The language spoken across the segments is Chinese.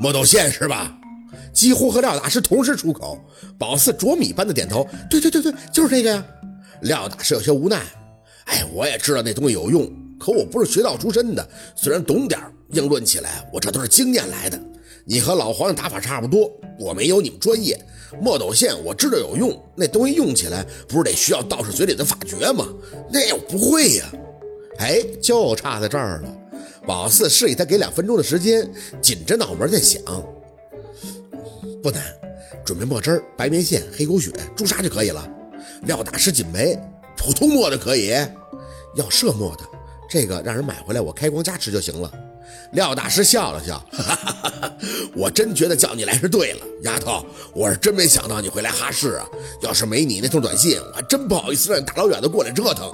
墨斗线是吧？几乎和廖大师同时出口。宝四啄米般的点头，对对对对，就是这个呀。廖大师有些无奈，哎，我也知道那东西有用，可我不是学道出身的，虽然懂点硬论起来，我这都是经验来的。你和老黄的打法差不多，我没有你们专业。墨斗线我知道有用，那东西用起来不是得需要道士嘴里的法诀吗？那我不会呀。哎，就差在这儿了。宝四示意他给两分钟的时间，紧着脑门在想。不难，准备墨汁、白棉线、黑狗血、朱砂就可以了。廖大师紧眉，普通墨的可以，要设墨的，这个让人买回来我开光加持就行了。廖大师笑了笑，哈哈哈哈我真觉得叫你来是对了，丫头，我是真没想到你会来哈市啊。要是没你那通短信，我还真不好意思让你大老远的过来折腾。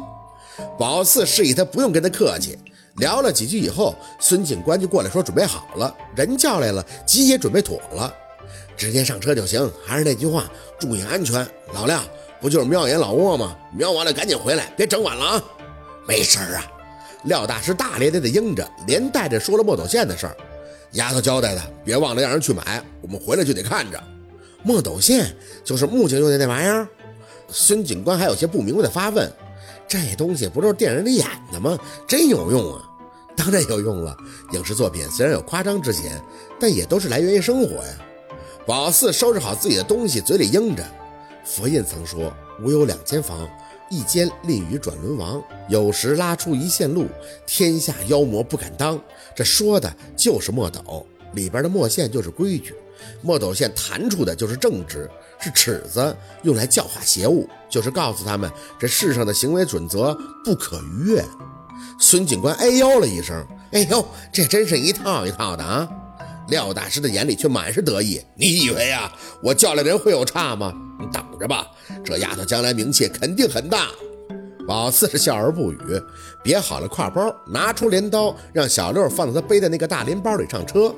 宝四示意他不用跟他客气，聊了几句以后，孙警官就过来说准备好了，人叫来了，鸡也准备妥了，直接上车就行。还是那句话，注意安全。老廖，不就是瞄眼老窝吗？瞄完了赶紧回来，别整晚了啊。没事儿啊。廖大师大咧咧的应着，连带着说了墨斗线的事儿。丫头交代的，别忘了让人去买，我们回来就得看着。墨斗线就是木匠用的那玩意儿。孙警官还有些不明白的发问：“这东西不都是电影里演的吗？真有用啊？”“当然有用了。影视作品虽然有夸张之嫌，但也都是来源于生活呀。”宝四收拾好自己的东西，嘴里应着：“佛印曾说，吾有两间房。”一间立于转轮王，有时拉出一线路，天下妖魔不敢当。这说的就是墨斗里边的墨线，就是规矩；墨斗线弹出的就是正直，是尺子，用来教化邪物，就是告诉他们这世上的行为准则不可逾越。孙警官哎呦了一声，哎呦，这真是一套一套的啊！廖大师的眼里却满是得意。你以为呀，我叫来人会有差吗？你等着吧，这丫头将来名气肯定很大。宝四是笑而不语，别好了挎包，拿出镰刀，让小六放在他背的那个大拎包里上车。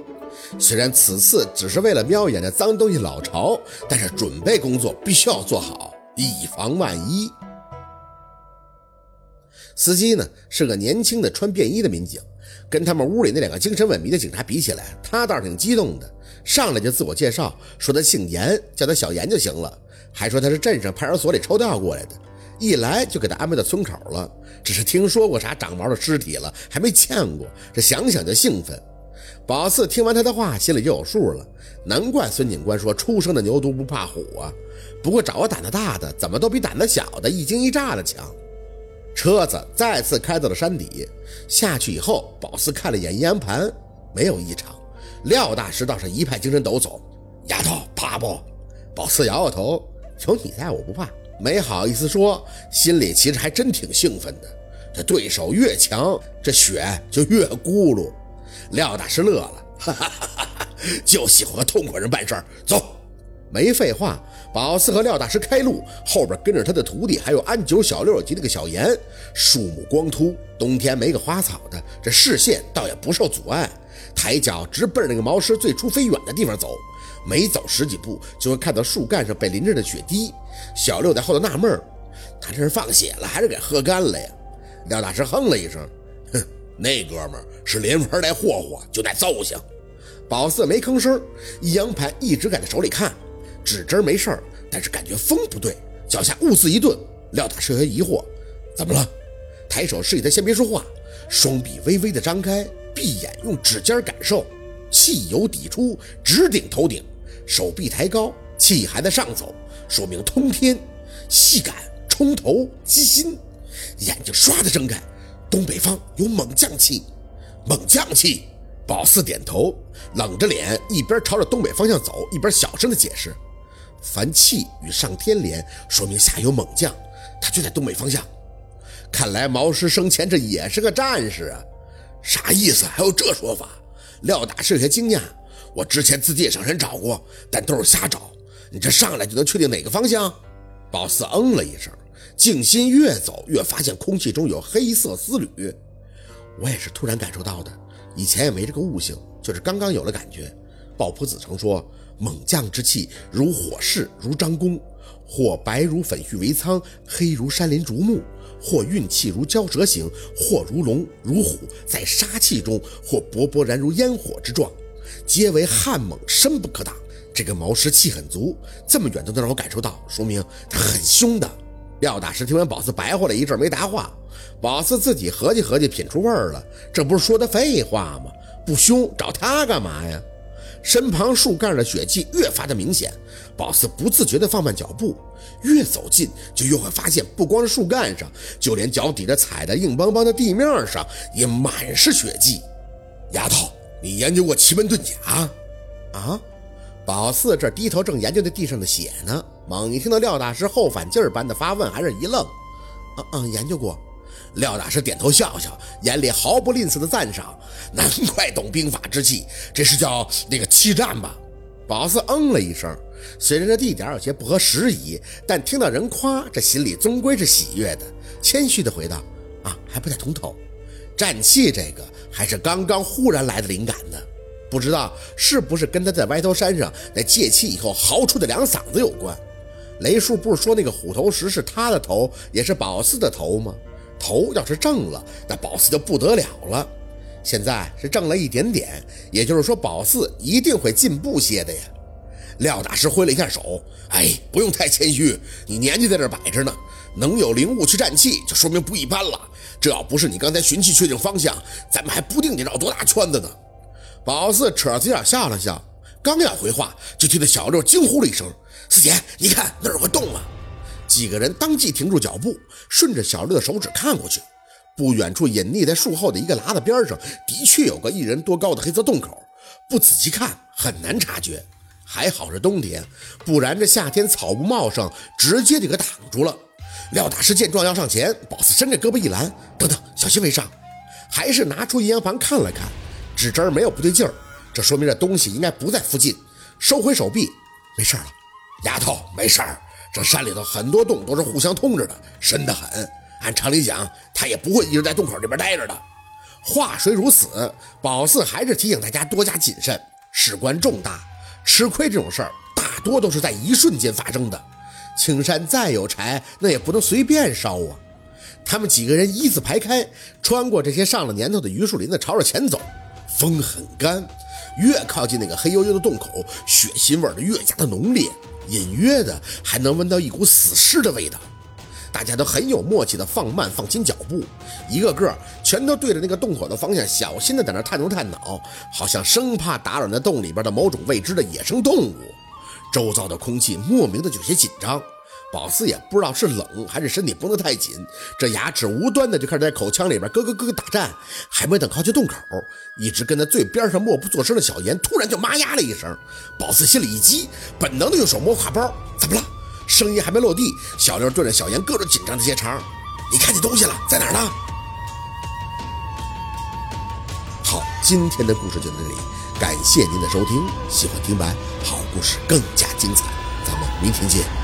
虽然此次只是为了瞄一眼那脏东西老巢，但是准备工作必须要做好，以防万一。司机呢是个年轻的穿便衣的民警，跟他们屋里那两个精神萎靡的警察比起来，他倒是挺激动的。上来就自我介绍，说他姓严，叫他小严就行了。还说他是镇上派出所里抽调过来的，一来就给他安排到村口了。只是听说过啥长毛的尸体了，还没见过，这想想就兴奋。宝四听完他的话，心里就有数了。难怪孙警官说初生的牛犊不怕虎啊。不过找个胆子大的，怎么都比胆子小的一惊一乍的强。车子再次开到了山底，下去以后，宝四看了眼阴阳盘，没有异常。廖大师倒是一派精神抖擞，丫头怕不？宝四摇摇头，有你在我不怕，没好意思说，心里其实还真挺兴奋的。这对手越强，这血就越咕噜。廖大师乐了，哈哈哈哈就喜欢和痛快人办事儿。走，没废话，宝四和廖大师开路，后边跟着他的徒弟，还有安九、小六及那个小严。树木光秃，冬天没个花草的，这视线倒也不受阻碍。抬脚直奔那个毛狮最初飞远的地方走，没走十几步就会看到树干上被淋着的血滴。小六在后头纳闷他这是放血了还是给喝干了呀？廖大师哼了一声，哼，那哥们是连玩带霍霍，就带揍性。宝四没吭声，一阳盘一直搁在手里看，指针没事儿，但是感觉风不对，脚下兀自一顿。廖大师有些疑惑，怎么了？抬手示意他先别说话，双臂微微的张开。闭眼用指尖感受，气由底出，直顶头顶，手臂抬高，气还在上走，说明通天。细感冲头击心，眼睛唰的睁开，东北方有猛将气，猛将气。宝四点头，冷着脸，一边朝着东北方向走，一边小声的解释：凡气与上天连，说明下有猛将，他就在东北方向。看来毛师生前这也是个战士啊。啥意思？还有这说法？廖大师有些惊讶。我之前自己也上山找过，但都是瞎找。你这上来就能确定哪个方向？宝四嗯了一声，静心越走越发现空气中有黑色丝缕。我也是突然感受到的，以前也没这个悟性，就是刚刚有了感觉。鲍朴子曾说：“猛将之气，如火势，如张弓，或白如粉絮为苍，黑如山林竹木。”或运气如蛟蛇形，或如龙如虎，在杀气中，或勃勃然如烟火之状。皆为悍猛，深不可挡。这个毛师气很足，这么远都能让我感受到，说明他很凶的。廖大师听完宝四白话了一阵，没答话。宝四自己合计合计，品出味儿了，这不是说的废话吗？不凶，找他干嘛呀？身旁树干的血迹越发的明显，宝四不自觉地放慢脚步，越走近就越会发现，不光是树干上，就连脚底的踩的硬邦邦的地面上也满是血迹。丫头，你研究过奇门遁甲？啊？宝四这低头正研究着地上的血呢，猛一听到廖大师后反劲儿般的发问，还是一愣。嗯嗯，研究过。廖大师点头笑笑，眼里毫不吝啬的赞赏。难怪懂兵法之气，这是叫那个气战吧？宝四嗯了一声，虽然这地点有些不合时宜，但听到人夸，这心里终归是喜悦的，谦虚的回道：“啊，还不太通透。战气这个，还是刚刚忽然来的灵感呢。不知道是不是跟他在歪头山上那借气以后嚎出的两嗓子有关？雷叔不是说那个虎头石是他的头，也是宝四的头吗？”头要是正了，那宝四就不得了了。现在是正了一点点，也就是说宝四一定会进步些的呀。廖大师挥了一下手，哎，不用太谦虚，你年纪在这摆着呢，能有灵物去战气，就说明不一般了。这要不是你刚才寻气确定方向，咱们还不定得绕多大圈子呢。宝四扯着嘴角笑了笑，刚要回话，就听到小六惊呼了一声：“四姐，你看那儿有个洞啊！”几个人当即停住脚步，顺着小六的手指看过去，不远处隐匿在树后的一个喇子边上，的确有个一人多高的黑色洞口。不仔细看很难察觉，还好是冬天，不然这夏天草木茂盛，直接就给挡住了。廖大师见状要上前，宝四伸着胳膊一拦：“等等，小心为上。”还是拿出阴阳盘看了看，指针没有不对劲儿，这说明这东西应该不在附近。收回手臂，没事了，丫头，没事儿。这山里头很多洞都是互相通着的，深得很。按常理讲，他也不会一直在洞口这边待着的。话虽如此，宝四还是提醒大家多加谨慎，事关重大，吃亏这种事儿大多都是在一瞬间发生的。青山再有柴，那也不能随便烧啊。他们几个人一字排开，穿过这些上了年头的榆树林子，朝着前走。风很干，越靠近那个黑黝黝的洞口，血腥味儿就越加的浓烈。隐约的还能闻到一股死尸的味道，大家都很有默契的放慢放轻脚步，一个个全都对着那个洞口的方向小心的在那探头探脑，好像生怕打扰那洞里边的某种未知的野生动物。周遭的空气莫名的有些紧张。宝四也不知道是冷还是身体绷得太紧，这牙齿无端的就开始在口腔里边咯咯咯打颤。还没等靠近洞口，一直跟在最边上默不作声的小严突然就妈呀了一声。宝四心里一急，本能的用手摸挎包，怎么了？声音还没落地，小六对着小严各种紧张的接茬：“你看见东西了，在哪儿呢？”好，今天的故事就到这里，感谢您的收听。喜欢听白好故事更加精彩，咱们明天见。